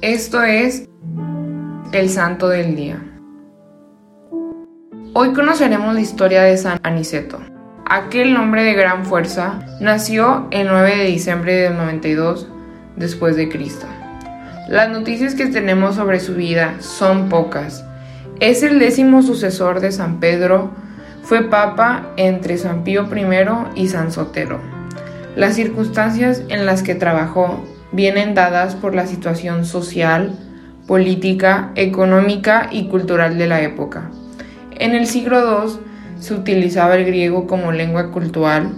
Esto es el Santo del Día. Hoy conoceremos la historia de San Aniceto. Aquel hombre de gran fuerza nació el 9 de diciembre del 92 después de Cristo. Las noticias que tenemos sobre su vida son pocas. Es el décimo sucesor de San Pedro, fue papa entre San Pío I y San Sotero. Las circunstancias en las que trabajó vienen dadas por la situación social, política, económica y cultural de la época. En el siglo II se utilizaba el griego como lengua cultural.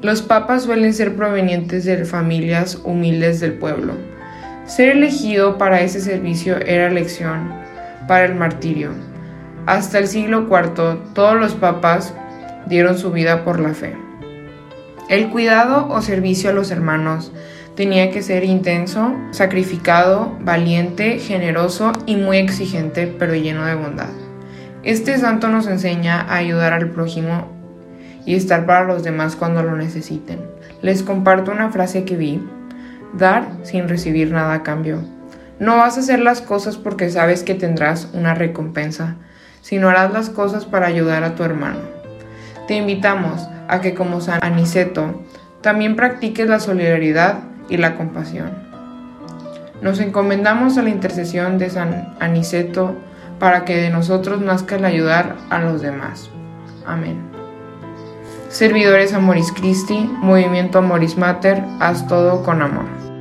Los papas suelen ser provenientes de familias humildes del pueblo. Ser elegido para ese servicio era elección para el martirio. Hasta el siglo IV todos los papas dieron su vida por la fe. El cuidado o servicio a los hermanos tenía que ser intenso, sacrificado, valiente, generoso y muy exigente, pero lleno de bondad. Este santo nos enseña a ayudar al prójimo y estar para los demás cuando lo necesiten. Les comparto una frase que vi dar sin recibir nada a cambio. No vas a hacer las cosas porque sabes que tendrás una recompensa, sino harás las cosas para ayudar a tu hermano. Te invitamos a que como San Aniceto también practiques la solidaridad y la compasión. Nos encomendamos a la intercesión de San Aniceto para que de nosotros nazca el ayudar a los demás. Amén. Servidores Amoris Christi, Movimiento Amoris Mater, haz todo con amor.